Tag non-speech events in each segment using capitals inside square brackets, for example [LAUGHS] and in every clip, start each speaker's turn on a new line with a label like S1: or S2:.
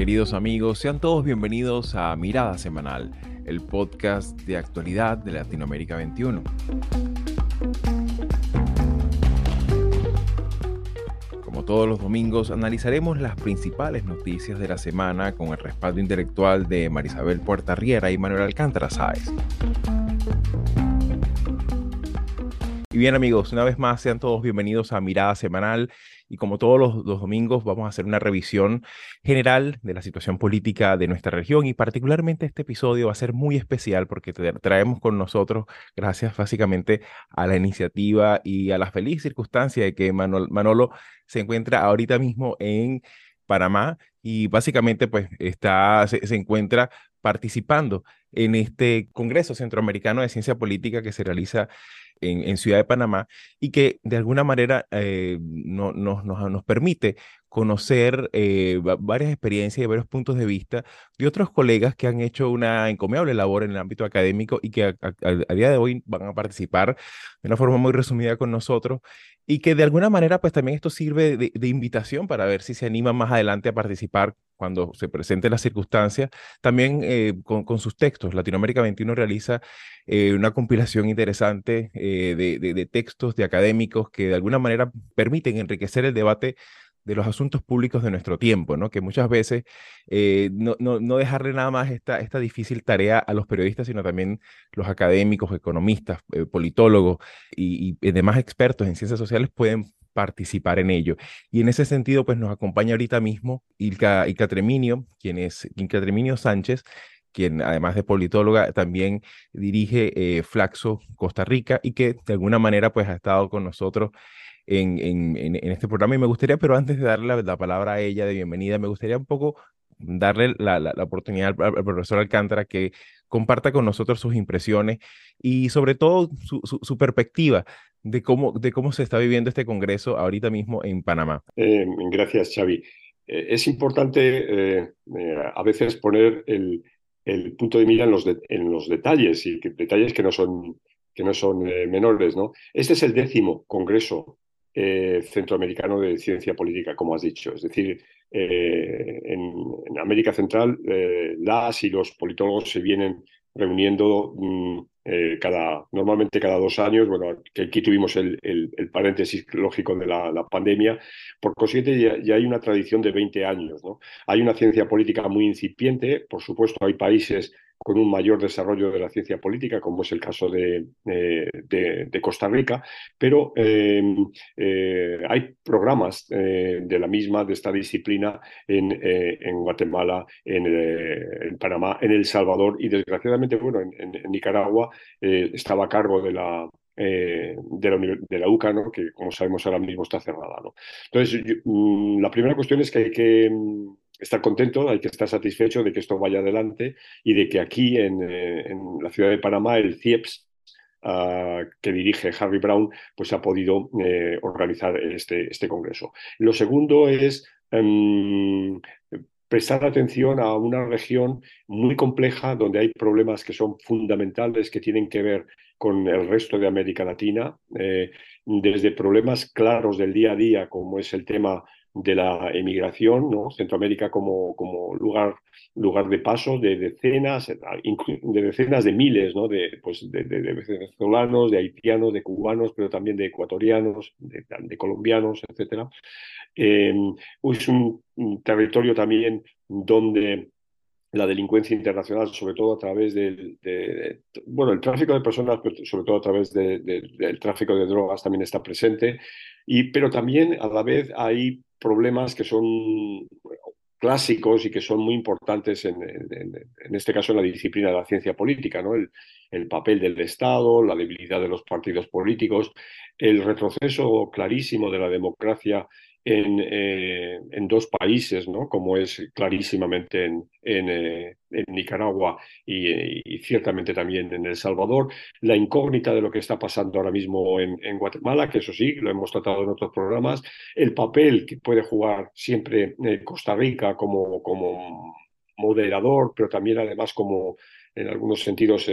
S1: Queridos amigos, sean todos bienvenidos a Mirada Semanal, el podcast de actualidad de Latinoamérica 21. Como todos los domingos, analizaremos las principales noticias de la semana con el respaldo intelectual de Marisabel Puerta Riera y Manuel Alcántara Sáez. Y bien amigos, una vez más sean todos bienvenidos a Mirada Semanal y como todos los, domingos vamos a hacer una revisión general de la situación política de nuestra región y particularmente este episodio va a ser muy especial porque traemos con nosotros, gracias básicamente a la iniciativa y a la feliz circunstancia de que Manolo se encuentra ahorita mismo en Panamá y básicamente pues está, se encuentra participando en este Congreso Centroamericano de Ciencia Política que se realiza en, Ciudad de Panamá y que de alguna manera eh, no, nos permite conocer eh, varias experiencias y varios puntos de vista de otros colegas que han hecho una encomiable labor en el ámbito académico y que a, día de hoy van a participar de una forma muy resumida con nosotros y que de alguna manera pues también esto sirve de, invitación para ver si se animan más adelante a participar cuando se presenten las circunstancias, también eh, con, sus textos. Latinoamérica 21 realiza eh, una compilación interesante de, de textos de académicos que de alguna manera permiten enriquecer el debate de los asuntos públicos de nuestro tiempo, ¿no? Que muchas veces eh, no, no, dejarle nada más esta, esta difícil tarea a los periodistas, sino también los académicos, economistas, eh, politólogos y, demás expertos en ciencias sociales pueden participar en ello. Y en ese sentido, pues nos acompaña ahorita mismo Ilka, Ilka quien es Ilka Sánchez, quien además de politóloga también dirige eh, Flaxo Costa Rica y que de alguna manera pues ha estado con nosotros en, en, este programa. Y me gustaría, pero antes de darle la, palabra a ella de bienvenida, me gustaría un poco darle la, la, oportunidad al, profesor Alcántara que comparta con nosotros sus impresiones y sobre todo su, su, perspectiva de cómo, de cómo se está viviendo este Congreso ahorita mismo en Panamá.
S2: Eh, gracias, Xavi. Eh, es importante a veces poner el, el, punto de mira en los, en los detalles y que, detalles que no son, que no son menores. ¿no? Este es el décimo Congreso eh, centroamericano de ciencia política, como has dicho. Es decir, eh, en, América Central eh, las y los politólogos se vienen reuniendo mm, cada, normalmente cada dos años. Bueno, que aquí tuvimos el, paréntesis lógico de la, pandemia. Por consiguiente, ya, hay una tradición de 20 años. ¿no? Hay una ciencia política muy incipiente. Por supuesto, hay países con un mayor desarrollo de la ciencia política, como es el caso de, de, Costa Rica, pero em, eh, hay programas eh, de la misma, de esta disciplina, en, eh, en Guatemala, en, Panamá, en El Salvador y desgraciadamente, bueno, en, Nicaragua estaba a cargo de la, de, la, de la UCA, ¿no? que como sabemos ahora mismo está cerrada. ¿no? Entonces, mm, la primera cuestión es que hay que estar contento, hay que estar satisfecho de que esto vaya adelante y de que aquí en, eh, la ciudad de Panamá el CIEPS ah, que dirige Harry Brown, pues ha podido eh, organizar este, este congreso. Lo segundo es em, prestar atención a una región muy compleja donde hay problemas que son fundamentales, que tienen que ver con el resto de América Latina, eh, desde problemas claros del día a día, como es el tema de la emigración, ¿no? Centroamérica como, como lugar, lugar de paso de decenas, de decenas de miles ¿no? de, pues de, venezolanos, de haitianos, de cubanos, pero también de ecuatorianos, de, colombianos, etc. Eh, es un, territorio también donde la delincuencia internacional, sobre todo a través del bueno, el tráfico de personas, pero sobre todo a través del tráfico de drogas también está presente, y, pero también a la vez hay problemas que son clásicos y que son muy importantes en, en, este caso en la disciplina de la ciencia política, ¿no? El, el, papel del Estado, la debilidad de los partidos políticos, el retroceso clarísimo de la democracia eh, en, dos países, ¿no? como es clarísimamente en, eh, Nicaragua y, ciertamente también en El Salvador, la incógnita de lo que está pasando ahora mismo en, Guatemala, que eso sí, lo hemos tratado en otros programas, el papel que puede jugar siempre eh, Costa Rica como, como moderador, pero también además como en algunos sentidos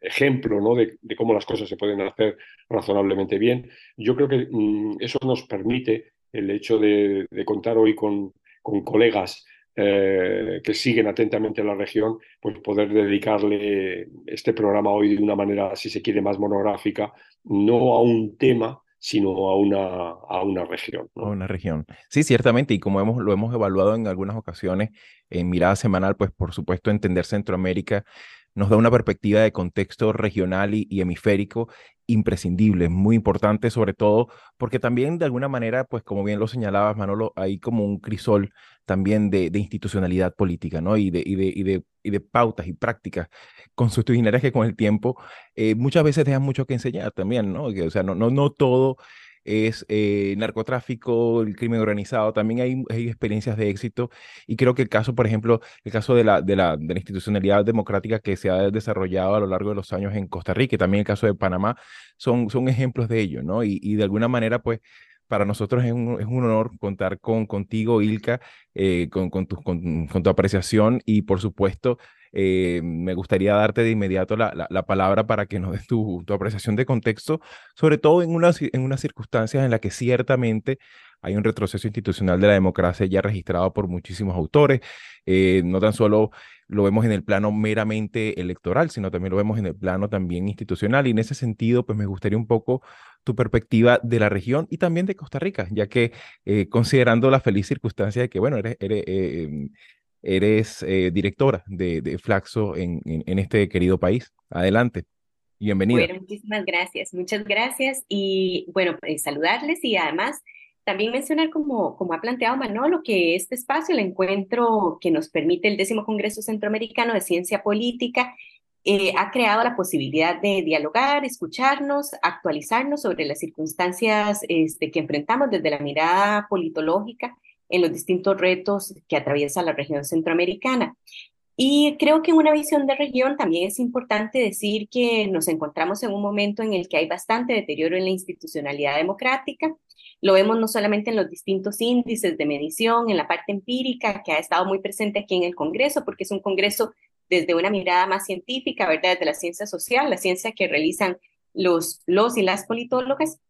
S2: ejemplo ¿no? de, cómo las cosas se pueden hacer razonablemente bien. Yo creo que mm, eso nos permite el hecho de, contar hoy con, con colegas eh, que siguen atentamente la región, pues poder dedicarle este programa hoy de una manera, si se quiere, más monográfica, no a un tema, sino a una, a una región.
S1: A una región. Sí, ciertamente, y como hemos, lo hemos evaluado en algunas ocasiones en mirada semanal, pues por supuesto entender Centroamérica nos da una perspectiva de contexto regional y, hemisférico imprescindible, muy importante, sobre todo porque también de alguna manera, pues como bien lo señalabas, Manolo, hay como un crisol también de, institucionalidad política, ¿no? Y de, y y de, y de pautas y prácticas constitucionales que con el tiempo eh, muchas veces dejan mucho que enseñar también, ¿no? o sea, no todo es eh, narcotráfico, el crimen organizado, también hay, hay, experiencias de éxito y creo que el caso, por ejemplo, el caso de la, de la, de la institucionalidad democrática que se ha desarrollado a lo largo de los años en Costa Rica también el caso de Panamá son, son ejemplos de ello, ¿no? Y de alguna manera, pues, para nosotros es un, es un honor contar con, contigo, Ilka, eh, con, con, tu, con, tu apreciación y, por supuesto, eh, me gustaría darte de inmediato la, la, palabra para que nos des tu, tu, apreciación de contexto, sobre todo en unas, en unas circunstancias en las que ciertamente hay un retroceso institucional de la democracia ya registrado por muchísimos autores, eh, no tan solo lo vemos en el plano meramente electoral, sino también lo vemos en el plano también institucional. Y en ese sentido, pues me gustaría un poco tu perspectiva de la región y también de Costa Rica, ya que eh, considerando la feliz circunstancia de que, bueno, eres, eres, em, eres eh, directora de, Flaxo en, en, este querido país. Adelante. Bienvenida.
S3: Bueno, muchísimas gracias, muchas gracias. Y bueno, pues, saludarles y además también mencionar, como, como ha planteado Manolo, que este espacio, el encuentro que nos permite el décimo Congreso Centroamericano de Ciencia Política, eh, ha creado la posibilidad de dialogar, escucharnos, actualizarnos sobre las circunstancias este, que enfrentamos desde la mirada politológica en los distintos retos que atraviesa la región centroamericana. Y creo que en una visión de región también es importante decir que nos encontramos en un momento en el que hay bastante deterioro en la institucionalidad democrática. Lo vemos no solamente en los distintos índices de medición, en la parte empírica que ha estado muy presente aquí en el Congreso, porque es un Congreso desde una mirada más científica, ¿verdad? Desde la ciencia social, la ciencia que realizan los, los y las politólogas,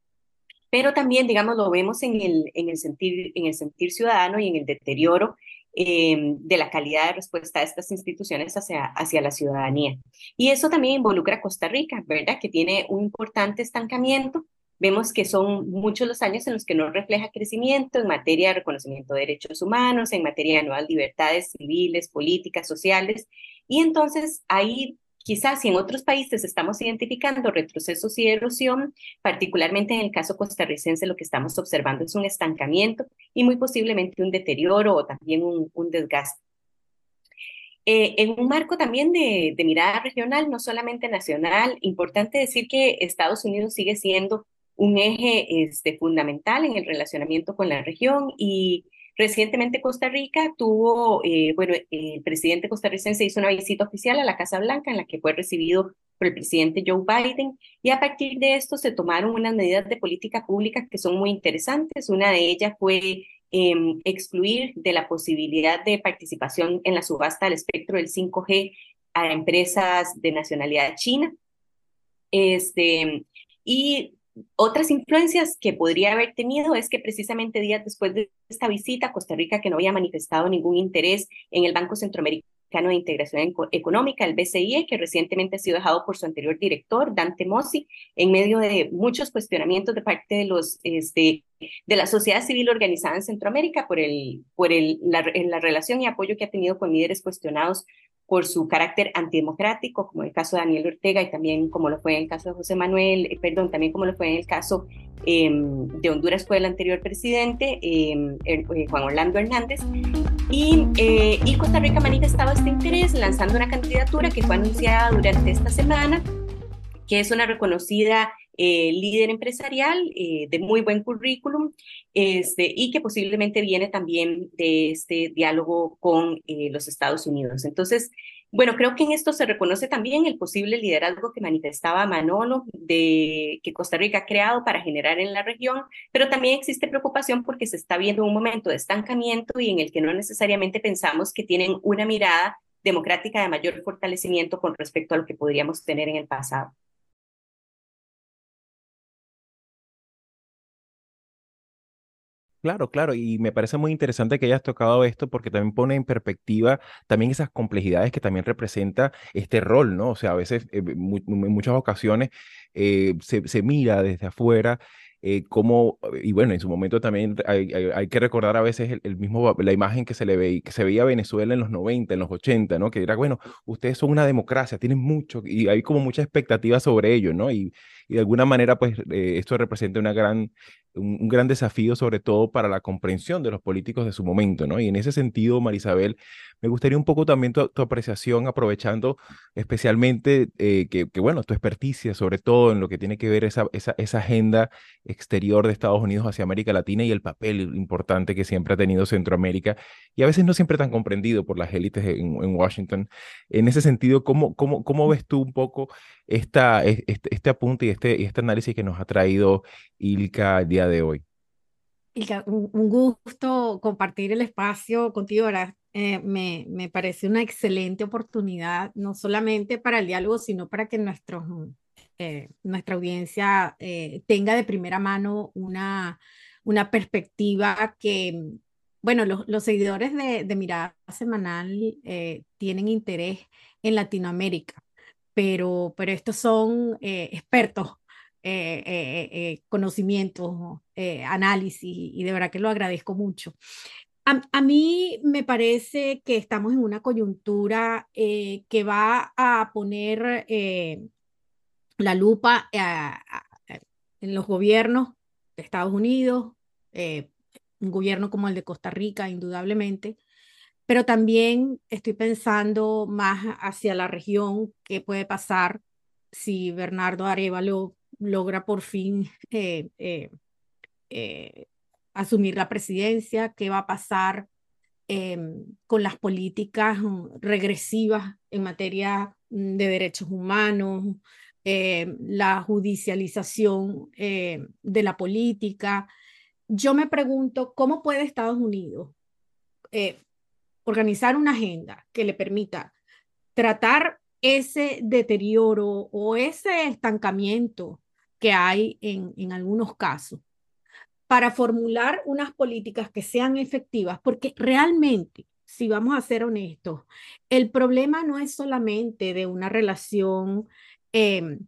S3: pero también, digamos, lo vemos en el, en el, sentir, en el sentir ciudadano y en el deterioro em, de la calidad de respuesta de estas instituciones hacia, hacia la ciudadanía. Y eso también involucra a Costa Rica, ¿verdad? Que tiene un importante estancamiento. Vemos que son muchos los años en los que no refleja crecimiento en materia de reconocimiento de derechos humanos, en materia de nuevas libertades civiles, políticas, sociales. Y entonces ahí Quizás si en otros países estamos identificando retrocesos y erosión, particularmente en el caso costarricense lo que estamos observando es un estancamiento y muy posiblemente un deterioro o también un, desgaste. Eh, en un marco también de, mirada regional, no solamente nacional, importante decir que Estados Unidos sigue siendo un eje este, fundamental en el relacionamiento con la región y Recientemente Costa Rica tuvo, eh, bueno, el presidente costarricense hizo una visita oficial a la Casa Blanca en la que fue recibido por el presidente Joe Biden y a partir de esto se tomaron unas medidas de política pública que son muy interesantes. Una de ellas fue em, excluir de la posibilidad de participación en la subasta del espectro del 5G a empresas de nacionalidad china. Este, y otras influencias que podría haber tenido es que precisamente días después de esta visita a Costa Rica, que no había manifestado ningún interés en el Banco Centroamericano de Integración Económica, el BCIE, que recientemente ha sido dejado por su anterior director, Dante Mossi, en medio de muchos cuestionamientos de parte de los este, de la sociedad civil organizada en Centroamérica por, el, por el, la, la relación y apoyo que ha tenido con líderes cuestionados por su carácter antidemocrático, como el caso de Daniel Ortega y también como lo fue en el caso de José Manuel, eh, perdón, también como lo fue en el caso em, de Honduras fue el anterior presidente, em, eh, Juan Orlando Hernández. Y, eh, y Costa Rica ha manifestado este interés lanzando una candidatura que fue anunciada durante esta semana, que es una reconocida eh, líder empresarial eh, de muy buen currículum este, y que posiblemente viene también de este diálogo con eh, los Estados Unidos. Entonces, bueno, creo que en esto se reconoce también el posible liderazgo que manifestaba Manolo de que Costa Rica ha creado para generar en la región, pero también existe preocupación porque se está viendo un momento de estancamiento y en el que no necesariamente pensamos que tienen una mirada democrática de mayor fortalecimiento con respecto a lo que podríamos tener en el pasado.
S1: Claro, claro, y me parece muy interesante que hayas tocado esto porque también pone en perspectiva también esas complejidades que también representa este rol, ¿no? O sea, a veces, eh, en muchas ocasiones, eh, se, se, mira desde afuera eh, cómo, y bueno, en su momento también hay, hay, que recordar a veces el, mismo, la imagen que se le ve, que se veía a Venezuela en los 90, en los 80, ¿no? Que era, bueno, ustedes son una democracia, tienen mucho, y hay como mucha expectativa sobre ello, ¿no? Y, y de alguna manera, pues, eh, esto representa una gran, un, gran desafío, sobre todo para la comprensión de los políticos de su momento, ¿no? Y en ese sentido, Marisabel, me gustaría un poco también tu, apreciación, aprovechando especialmente eh, que, que, bueno, tu experticia, sobre todo en lo que tiene que ver esa, esa, esa agenda exterior de Estados Unidos hacia América Latina y el papel importante que siempre ha tenido Centroamérica, y a veces no siempre tan comprendido por las élites en, en Washington. En ese sentido, ¿cómo, cómo, cómo ves tú un poco esta, este, apunte y este, este análisis que nos ha traído Ilka el día de hoy?
S4: Ilka, un gusto compartir el espacio contigo, ¿verdad? Eh, me, me, parece una excelente oportunidad, no solamente para el diálogo, sino para que nuestros, eh, nuestra audiencia eh, tenga de primera mano una, una perspectiva que, bueno, los, seguidores de, de, Mirada Semanal tienen interés en Latinoamérica, pero, pero estos son expertos conocimientos, análisis, y de verdad que lo agradezco mucho. A, mí me parece que estamos en una coyuntura eh, que va a poner eh, la lupa eh, en los gobiernos de Estados Unidos, un gobierno como el de Costa Rica, indudablemente, pero también estoy pensando más hacia la región, qué puede pasar si Bernardo Arevalo logra por fin asumir la presidencia, qué va a pasar em, con las políticas mm, regresivas en materia mm, de derechos humanos, em, la judicialización de la política. Yo me pregunto, ¿cómo puede Estados Unidos eh, organizar una agenda que le permita tratar ese deterioro o ese estancamiento que hay en, algunos casos para formular unas políticas que sean efectivas, porque realmente, si vamos a ser honestos, el problema no es solamente de una relación em,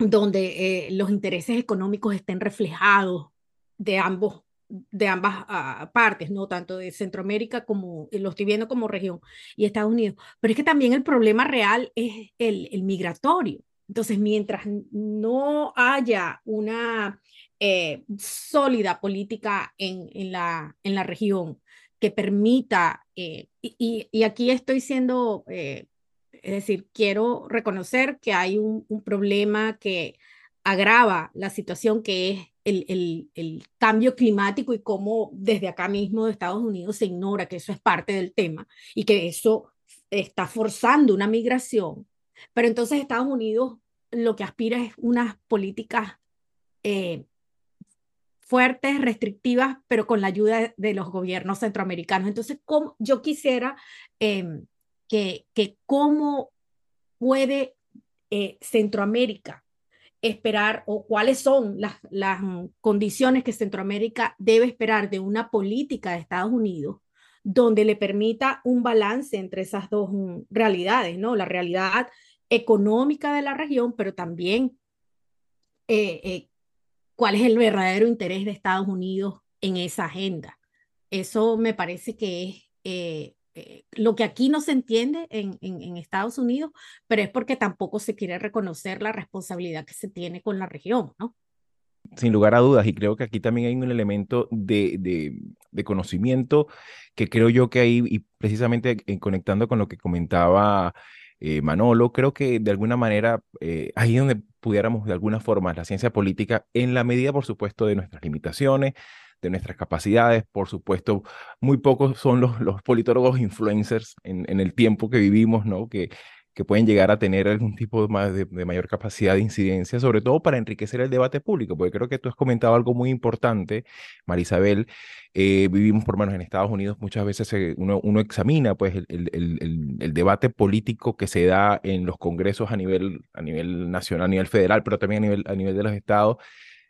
S4: donde eh, los intereses económicos estén reflejados de ambos de ambas ah, partes, no tanto de Centroamérica como lo estoy viendo como región y Estados Unidos, pero es que también el problema real es el, el migratorio. Entonces, mientras no haya una eh, sólida política en, la, región que permita, eh, y, aquí estoy siendo, eh, es decir, quiero reconocer que hay un, un, problema que agrava la situación que es el, el, el, cambio climático y cómo desde acá mismo de Estados Unidos se ignora que eso es parte del tema y que eso está forzando una migración. Pero entonces Estados Unidos lo que aspira es unas políticas eh, fuertes, restrictivas, pero con la ayuda de los gobiernos centroamericanos. Entonces, ¿cómo, yo quisiera em, que, que cómo puede eh, Centroamérica esperar o cuáles son las, las condiciones que Centroamérica debe esperar de una política de Estados Unidos donde le permita un balance entre esas dos mm, realidades, ¿no? La realidad económica de la región, pero también eh, eh, cuál es el verdadero interés de Estados Unidos en esa agenda. Eso me parece que es eh, eh, lo que aquí no se entiende en, Estados Unidos, pero es porque tampoco se quiere reconocer la responsabilidad que se tiene con la región, ¿no?
S1: Sin lugar a dudas, y creo que aquí también hay un elemento de, conocimiento que creo yo que ahí, y precisamente conectando con lo que comentaba eh, Manolo, creo que de alguna manera eh, ahí donde pudiéramos de alguna forma la ciencia política, en la medida, por supuesto, de nuestras limitaciones, de nuestras capacidades, por supuesto, muy pocos son los, los politólogos influencers en, en el tiempo que vivimos, ¿no? Que, que pueden llegar a tener algún tipo más de, mayor capacidad de incidencia, sobre todo para enriquecer el debate público, porque creo que tú has comentado algo muy importante, Marisabel, eh, vivimos por lo menos en Estados Unidos, muchas veces uno, uno, examina pues el, el, el, debate político que se da en los congresos a nivel, a nivel nacional, a nivel federal, pero también a nivel, a nivel de los estados,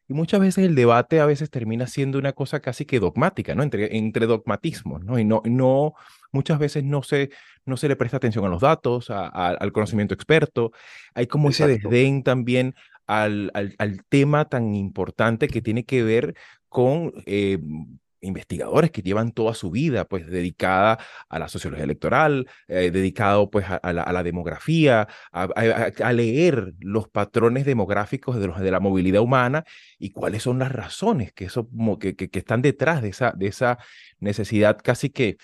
S1: y muchas veces el debate a veces termina siendo una cosa casi que dogmática, ¿no? Entre, entre dogmatismos, ¿no? Y no, no, muchas veces no se, no se le presta atención a los datos, al conocimiento experto. Hay como ese desdén también al, al, al, tema tan importante que tiene que ver con eh, investigadores que llevan toda su vida pues dedicada a la sociología electoral, eh, dedicado pues a, la, demografía, a, leer los patrones demográficos de, los, de la movilidad humana y cuáles son las razones que, eso, que, que, están detrás de esa, de esa necesidad casi que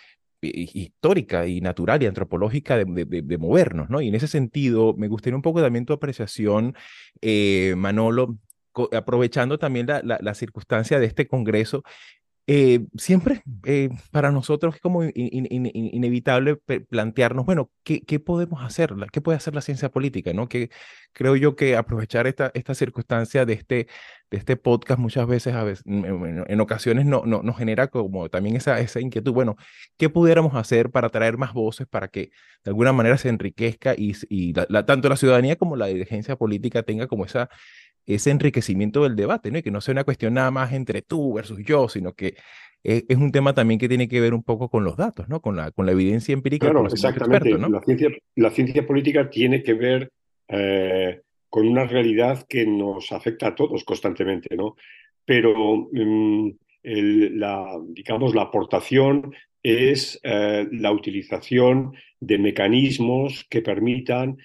S1: histórica y natural y antropológica de, de, movernos, ¿no? Y en ese sentido, me gustaría un poco también tu apreciación, eh, Manolo, aprovechando también la, la, circunstancia de este Congreso eh, siempre eh, para nosotros es como inevitable plantearnos, bueno, ¿qué, ¿qué, podemos hacer? ¿Qué puede hacer la ciencia política? ¿no? Que creo yo que aprovechar esta, esta circunstancia de este, de este podcast muchas veces, a veces en, ocasiones no, no, nos genera como también esa, esa inquietud, bueno, ¿qué pudiéramos hacer para traer más voces para que de alguna manera se enriquezca y tanto la ciudadanía como la dirigencia política tenga como esa ese enriquecimiento del debate, ¿no? Y que no sea una cuestión nada más entre tú versus yo, sino que es, un tema también que tiene que ver un poco con los datos, ¿no? Con la, con la evidencia empírica.
S2: Claro, exactamente. ¿no? la, ciencia, la ciencia política tiene que ver eh, con una realidad que nos afecta a todos constantemente, ¿no? Pero mm, la, digamos, la aportación es eh, la utilización de mecanismos que permitan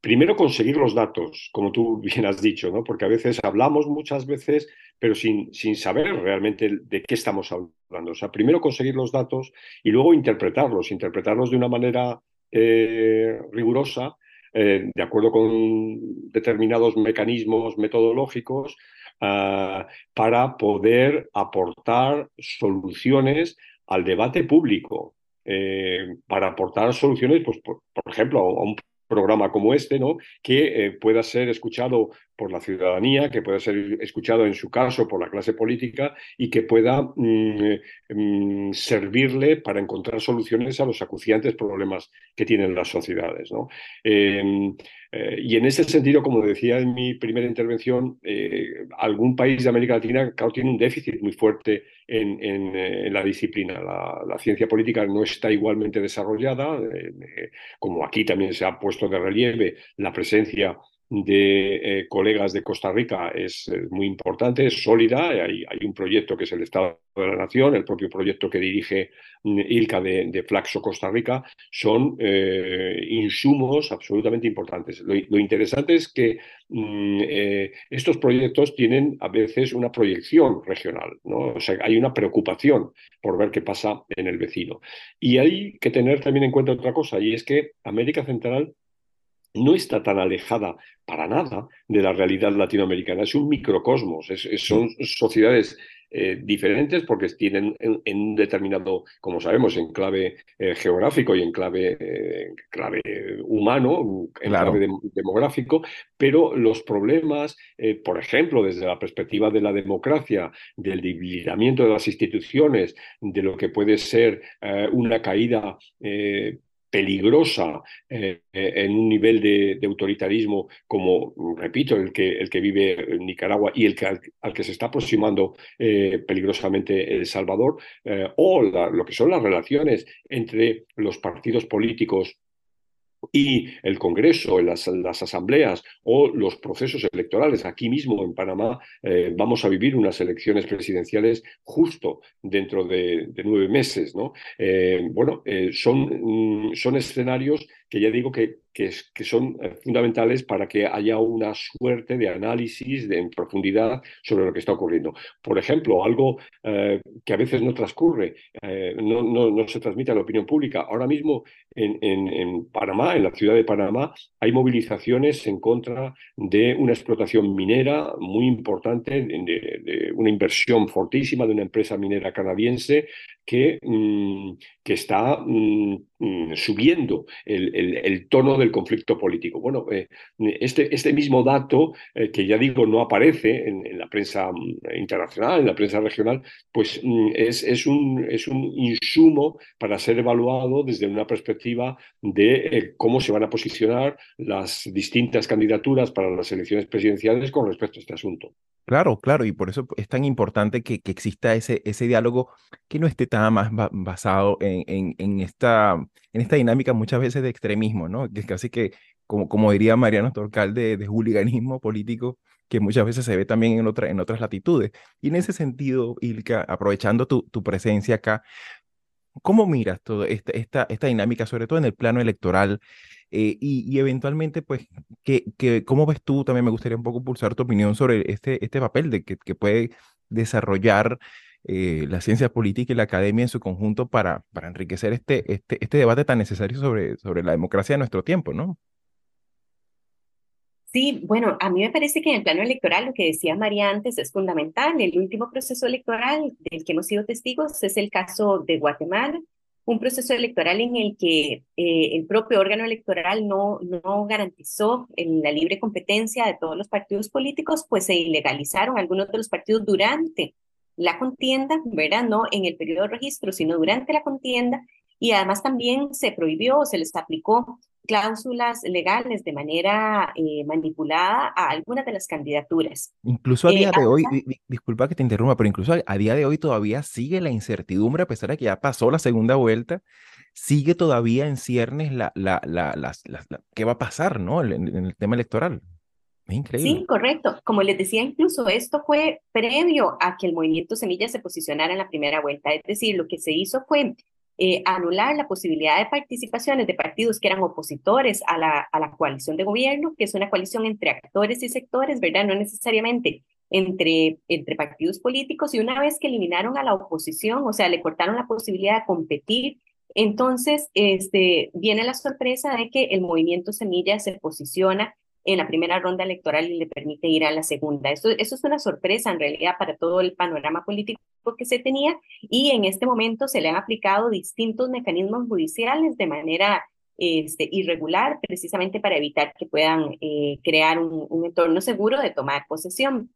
S2: primero conseguir los datos, como tú [LAUGHS] bien has dicho, ¿no? porque a veces hablamos muchas veces, pero sin, sin saber realmente de qué estamos hablando. O sea, primero conseguir los datos y luego interpretarlos, interpretarlos de una manera eh, rigurosa, eh, de acuerdo con determinados mecanismos metodológicos, ah, para poder aportar soluciones al debate público. Eh, para aportar soluciones, pues, por, ejemplo, a un programa como este, ¿no? que eh, pueda ser escuchado por la ciudadanía, que pueda ser escuchado en su caso por la clase política y que pueda mm, mm, servirle para encontrar soluciones a los acuciantes problemas que tienen las sociedades. ¿no? Em, eh, y en ese sentido, como decía en mi primera intervención, eh, algún país de América Latina, claro, tiene un déficit muy fuerte en, en, la disciplina. La, ciencia política no está igualmente desarrollada, como aquí también se ha puesto de relieve la presencia de eh, colegas de Costa Rica es eh, muy importante, es sólida. Hay, hay, un proyecto que es el Estado de la Nación, el propio proyecto que dirige mm, ILCA de, Flaxo Costa Rica, son eh, insumos absolutamente importantes. Lo, interesante es que mm, estos proyectos tienen a veces una proyección regional, ¿no? o sea, hay una preocupación por ver qué pasa en el vecino. Y hay que tener también en cuenta otra cosa, y es que América Central no está tan alejada para nada de la realidad latinoamericana. Es un microcosmos, son sociedades eh, diferentes porque tienen en, un determinado, como sabemos, enclave eh, geográfico y enclave, eh, clave humano, enclave demográfico, pero los problemas, por ejemplo, desde la perspectiva de la democracia, del debilitamiento de las instituciones, de lo que puede ser una caída peligrosa eh, eh, en un nivel de, autoritarismo como, repito, el que, el que vive Nicaragua y el que, al, que se está aproximando eh, peligrosamente El Salvador, o lo que son las relaciones entre los partidos políticos y el Congreso, las, las, asambleas o los procesos electorales. Aquí mismo en Panamá eh, vamos a vivir unas elecciones presidenciales justo dentro de, nueve meses. ¿no? Eh, bueno, eh, son, mm, son escenarios que ya digo que, que, son eh, fundamentales para que haya una suerte de análisis de, en profundidad sobre lo que está ocurriendo. Por ejemplo, algo eh, que a veces no transcurre, eh, no, no, se transmite a la opinión pública. Ahora mismo en, en, Panamá, en la ciudad de Panamá, hay movilizaciones en contra de una explotación minera muy importante, de, una inversión fortísima de una empresa minera canadiense que, mm, que está mm, mm, subiendo el, el, tono del conflicto político. Bueno, eh, este, este, mismo dato, eh, que ya digo no aparece en, la prensa internacional, en la prensa regional, pues es, es, un, es un insumo para ser evaluado desde una perspectiva de eh, cómo se van a posicionar las distintas candidaturas para las elecciones presidenciales con respecto a este asunto.
S1: Claro, claro, y por eso es tan importante que, que exista ese, ese diálogo que no esté tan más basado en, en, en, esta, en esta dinámica muchas veces de extremismo, ¿no? Que es casi que, como, como diría Mariano Torcal, de, de hooliganismo político que muchas veces se ve también en, otra, en otras latitudes. Y en ese sentido, Ilka, aprovechando tu, tu presencia acá, ¿cómo miras toda esta, esta, esta dinámica, sobre todo en el plano electoral? Eh, y, eventualmente, pues, que, que, ¿cómo ves tú? También me gustaría un poco pulsar tu opinión sobre este, este papel de que, que puede desarrollar eh, la ciencia política y la academia en su conjunto para, para enriquecer este, este, este debate tan necesario sobre, sobre la democracia de nuestro tiempo, ¿no?
S3: Sí, bueno, a mí me parece que en el plano electoral lo que decía María antes es fundamental. El último proceso electoral del que hemos sido testigos es el caso de Guatemala, un proceso electoral en el que eh, el propio órgano electoral no, no garantizó la libre competencia de todos los partidos políticos, pues se ilegalizaron algunos de los partidos durante la contienda, ¿verdad? No en el periodo de registro, sino durante la contienda, y además también se prohibió o se les aplicó cláusulas legales de manera eh, manipulada a algunas de las candidaturas.
S1: Incluso a eh, día de hoy, disculpa que te interrumpa, pero incluso a, día de hoy todavía sigue la incertidumbre, a pesar de que ya pasó la segunda vuelta, sigue todavía en ciernes la, la, la, qué va a pasar, ¿no? En, en el tema electoral. Increíble.
S3: Sí, correcto. Como les decía, incluso esto fue previo a que el movimiento Semilla se posicionara en la primera vuelta. Es decir, lo que se hizo fue eh, anular la posibilidad de participaciones de partidos que eran opositores a la, a la coalición de gobierno, que es una coalición entre actores y sectores, ¿verdad? No necesariamente entre, entre partidos políticos, y una vez que eliminaron a la oposición, o sea, le cortaron la posibilidad de competir, entonces este, viene la sorpresa de que el movimiento Semilla se posiciona en la primera ronda electoral y le permite ir a la segunda. Eso, es una sorpresa en realidad para todo el panorama político que se tenía y en este momento se le han aplicado distintos mecanismos judiciales de manera este, irregular precisamente para evitar que puedan eh, crear un, un, entorno seguro de tomar posesión.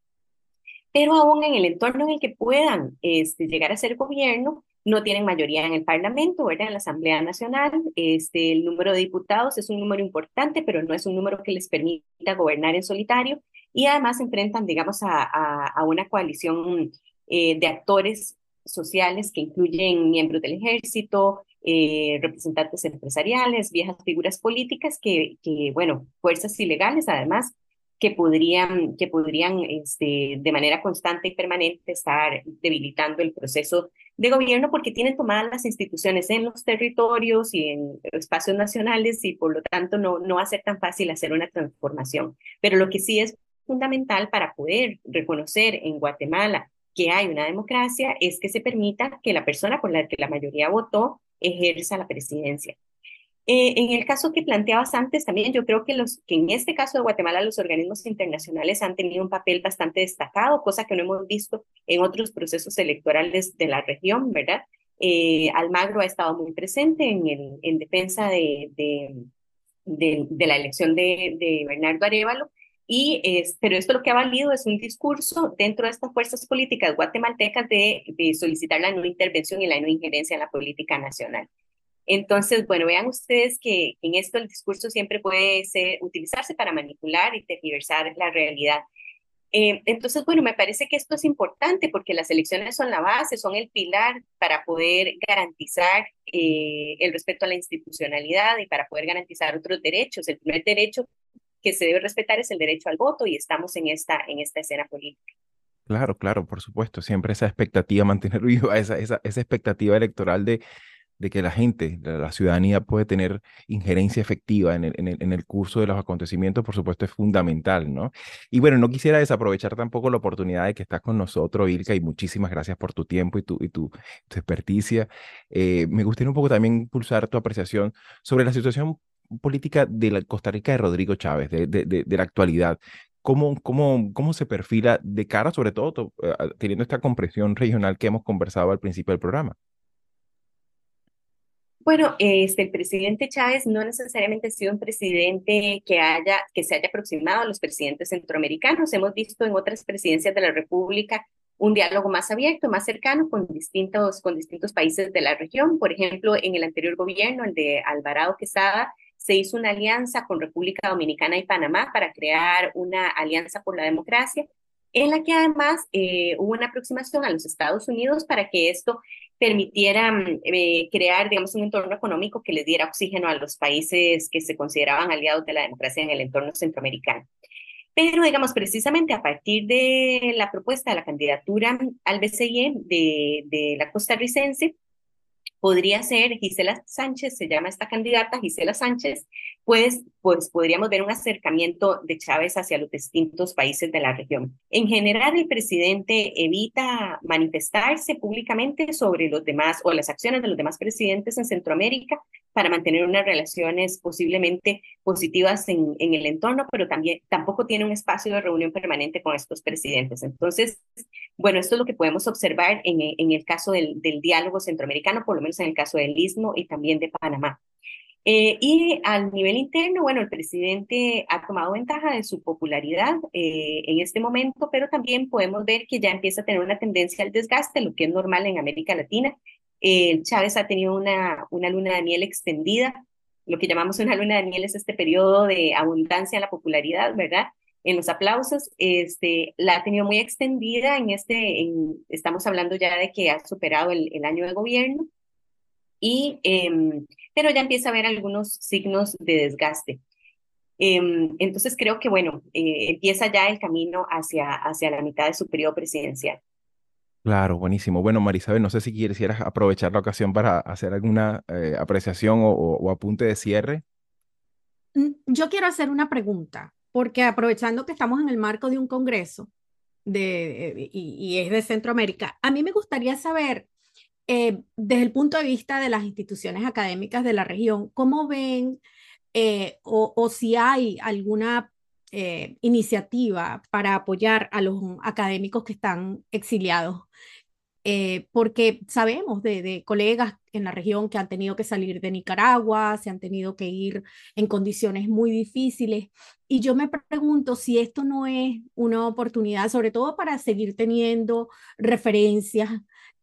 S3: Pero aún en el entorno en el que puedan este, llegar a ser gobierno, no tienen mayoría en el Parlamento, ¿verdad? En la Asamblea Nacional. Este, el número de diputados es un número importante, pero no es un número que les permita gobernar en solitario. Y además enfrentan, digamos, a, a, una coalición eh, de actores sociales que incluyen miembros del ejército, eh, representantes empresariales, viejas figuras políticas que, que, bueno, fuerzas ilegales además, que podrían, que podrían este, de manera constante y permanente estar debilitando el proceso de gobierno porque tienen tomadas las instituciones en los territorios y en espacios nacionales y por lo tanto no, no va tan fácil hacer una transformación. Pero lo que sí es fundamental para poder reconocer en Guatemala que hay una democracia es que se permita que la persona por la que la mayoría votó ejerza la presidencia. Eh, en el caso que planteabas antes, también yo creo que, los, que en este caso de Guatemala los organismos internacionales han tenido un papel bastante destacado, cosa que no hemos visto en otros procesos electorales de la región, ¿verdad? Eh, Almagro ha estado muy presente en, el, en defensa de, de, de, la elección de, de Bernardo Arevalo, y es, pero esto lo que ha valido es un discurso dentro de estas fuerzas políticas guatemaltecas de, de solicitar la no intervención y la no injerencia en la política nacional. Entonces, bueno, vean ustedes que en esto el discurso siempre puede ser, utilizarse para manipular y tergiversar la realidad. Eh, entonces, bueno, me parece que esto es importante porque las elecciones son la base, son el pilar para poder garantizar eh, el respeto a la institucionalidad y para poder garantizar otros derechos. El primer derecho que se debe respetar es el derecho al voto y estamos en esta, en esta escena política.
S1: Claro, claro, por supuesto. Siempre esa expectativa, [LAUGHS] mantener viva esa, esa, esa expectativa electoral de de que la gente, la ciudadanía puede tener injerencia efectiva en el, en, el, curso de los acontecimientos, por supuesto, es fundamental, ¿no? Y bueno, no quisiera desaprovechar tampoco la oportunidad de que estás con nosotros, Ilka, y muchísimas gracias por tu tiempo y tu, y tu, tu experticia. Eh, me gustaría un poco también impulsar tu apreciación sobre la situación política de la Costa Rica de Rodrigo Chávez, de, de, de, la actualidad. ¿Cómo, cómo, ¿Cómo se perfila de cara, sobre todo, eh, teniendo esta compresión regional que hemos conversado al principio del programa?
S3: Bueno, este, el presidente Chávez no necesariamente ha sido un presidente que, haya, que se haya aproximado a los presidentes centroamericanos. Hemos visto en otras presidencias de la República un diálogo más abierto, más cercano con distintos, con distintos países de la región. Por ejemplo, en el anterior gobierno, el de Alvarado Quesada, se hizo una alianza con República Dominicana y Panamá para crear una alianza por la democracia en la que además eh, hubo una aproximación a los Estados Unidos para que esto permitiera mm, eh, crear, digamos, un entorno económico que les diera oxígeno a los países que se consideraban aliados de la democracia en el entorno centroamericano. Pero, digamos, precisamente a partir de la propuesta de la candidatura al BCIE de, de la costarricense, podría ser Gisela Sánchez, se llama esta candidata Gisela Sánchez, pues, pues podríamos ver un acercamiento de Chávez hacia los distintos países de la región. En general, el presidente evita manifestarse públicamente sobre los demás o las acciones de los demás presidentes en Centroamérica para mantener unas relaciones posiblemente positivas en, el entorno, pero también tampoco tiene un espacio de reunión permanente con estos presidentes. Entonces, bueno, esto es lo que podemos observar en, el caso del, del diálogo centroamericano, por lo menos en el caso del Istmo y también de Panamá. Eh, y al nivel interno, bueno, el presidente ha tomado ventaja de su popularidad eh, en este momento, pero también podemos ver que ya empieza a tener una tendencia al desgaste, lo que es normal en América Latina. Eh, Chávez ha tenido una, una luna de miel extendida. Lo que llamamos una luna de miel es este periodo de abundancia en la popularidad, ¿verdad? En los aplausos, este, la ha tenido muy extendida en este, en, estamos hablando ya de que ha superado el, el año de gobierno y, em, pero ya empieza a haber algunos signos de desgaste. Em, entonces creo que, bueno, eh, empieza ya el camino hacia, hacia la mitad de su periodo presidencial.
S1: Claro, buenísimo. Bueno, Marisabel, no sé si quisieras aprovechar la ocasión para hacer alguna eh, apreciación o, apunte de cierre.
S4: Mm, yo quiero hacer una pregunta, porque aprovechando que estamos en el marco de un congreso de, eh, y, y es de Centroamérica, a mí me gustaría saber eh, desde el punto de vista de las instituciones académicas de la región, ¿cómo ven eh, o, si hay alguna eh, iniciativa para apoyar a los académicos que están exiliados? porque sabemos de, de, colegas en la región que han tenido que salir de Nicaragua, se han tenido que ir en condiciones muy difíciles. Y yo me pregunto si esto no es una oportunidad, sobre todo para seguir teniendo referencias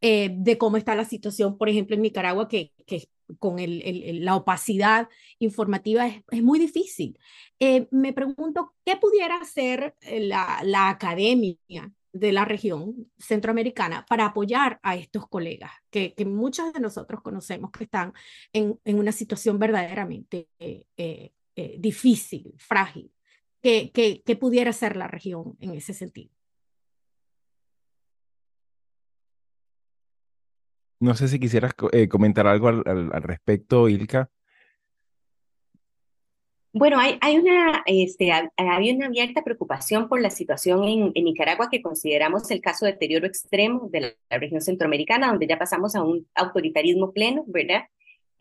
S4: eh, de cómo está la situación, por ejemplo, en Nicaragua, que, que con el, la opacidad informativa es, muy difícil. Eh, me pregunto, ¿qué pudiera hacer eh, la, la academia de la región centroamericana para apoyar a estos colegas que, que muchos de nosotros conocemos que están en, en una situación verdaderamente difícil, frágil? ¿Qué, qué, qué pudiera hacer la región en ese sentido?
S1: No sé si quisieras eh, comentar algo al, respecto, Ilka.
S3: Bueno, hay, hay una, este, hay una abierta preocupación por la situación en, Nicaragua que consideramos el caso de deterioro extremo de la, región centroamericana, donde ya pasamos a un autoritarismo pleno, ¿verdad?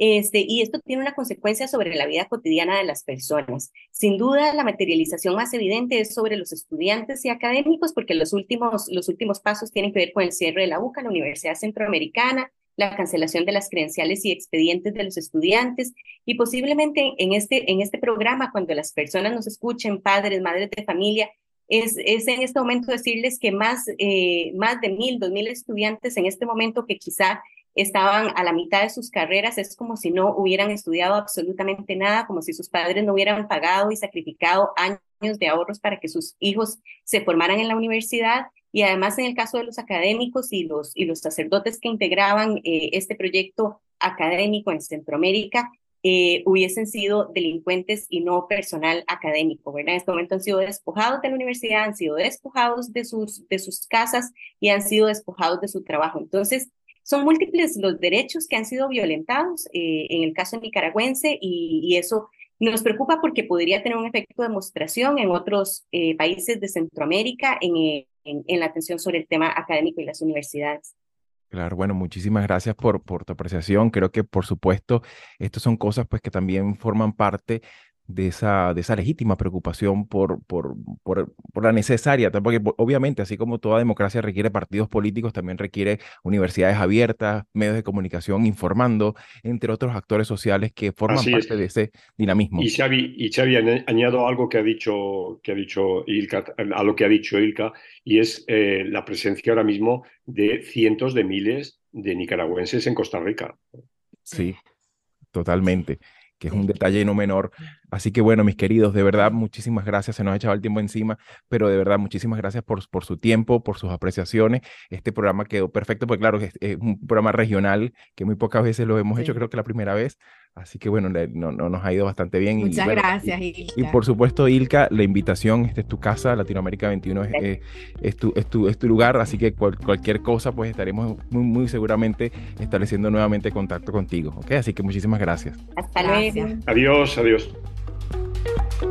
S3: Este, y esto tiene una consecuencia sobre la vida cotidiana de las personas. Sin duda, la materialización más evidente es sobre los estudiantes y académicos, porque los últimos, los últimos pasos tienen que ver con el cierre de la UCA, la Universidad Centroamericana, la cancelación de las credenciales y expedientes de los estudiantes y posiblemente en este, en este programa, cuando las personas nos escuchen, padres, madres de familia, es, es en este momento decirles que más, eh, más de mil, dos mil estudiantes en este momento que quizá estaban a la mitad de sus carreras, es como si no hubieran estudiado absolutamente nada, como si sus padres no hubieran pagado y sacrificado años de ahorros para que sus hijos se formaran en la universidad. Y además en el caso de los académicos y los, y los sacerdotes que integraban eh, este proyecto académico en Centroamérica, eh, hubiesen sido delincuentes y no personal académico, ¿verdad? En este momento han sido despojados de la universidad, han sido despojados de sus, de sus casas y han sido despojados de su trabajo. Entonces, son múltiples los derechos que han sido violentados eh, en el caso nicaragüense y, eso nos preocupa porque podría tener un efecto de demostración en otros eh, países de Centroamérica en, en, la atención sobre el tema académico y las universidades.
S1: Claro, bueno, muchísimas gracias por, por tu apreciación. Creo que, por supuesto, estas son cosas pues que también forman parte de esa, de esa legítima preocupación por, por, por, por, la necesaria, porque obviamente, así como toda democracia requiere partidos políticos, también requiere universidades abiertas, medios de comunicación informando, entre otros actores sociales que forman parte de ese dinamismo.
S2: Y Xavi, y Xavi, añado algo que ha dicho, que ha dicho Ilka, a lo que ha dicho Ilka, y es eh, la presencia ahora mismo de cientos de miles de nicaragüenses en Costa Rica.
S1: Sí, totalmente que es un detalle no menor Así que bueno, mis queridos, de verdad, muchísimas gracias. Se nos ha echado el tiempo encima, pero de verdad, muchísimas gracias por, por su tiempo, por sus apreciaciones. Este programa quedó perfecto, porque claro, es, es un programa regional que muy pocas veces lo hemos hecho, creo que la primera vez. Así que bueno, no, no, nos ha ido bastante bien.
S4: Muchas gracias,
S1: Ilka. Y por supuesto, Ilka, la invitación, esta es tu casa, Latinoamérica 21 es, es, tu, es, tu, es tu lugar, así que cualquier cosa, pues estaremos muy, muy seguramente estableciendo nuevamente contacto contigo, ¿ok? Así que muchísimas gracias.
S3: Hasta luego.
S2: Adiós, adiós. Thank you.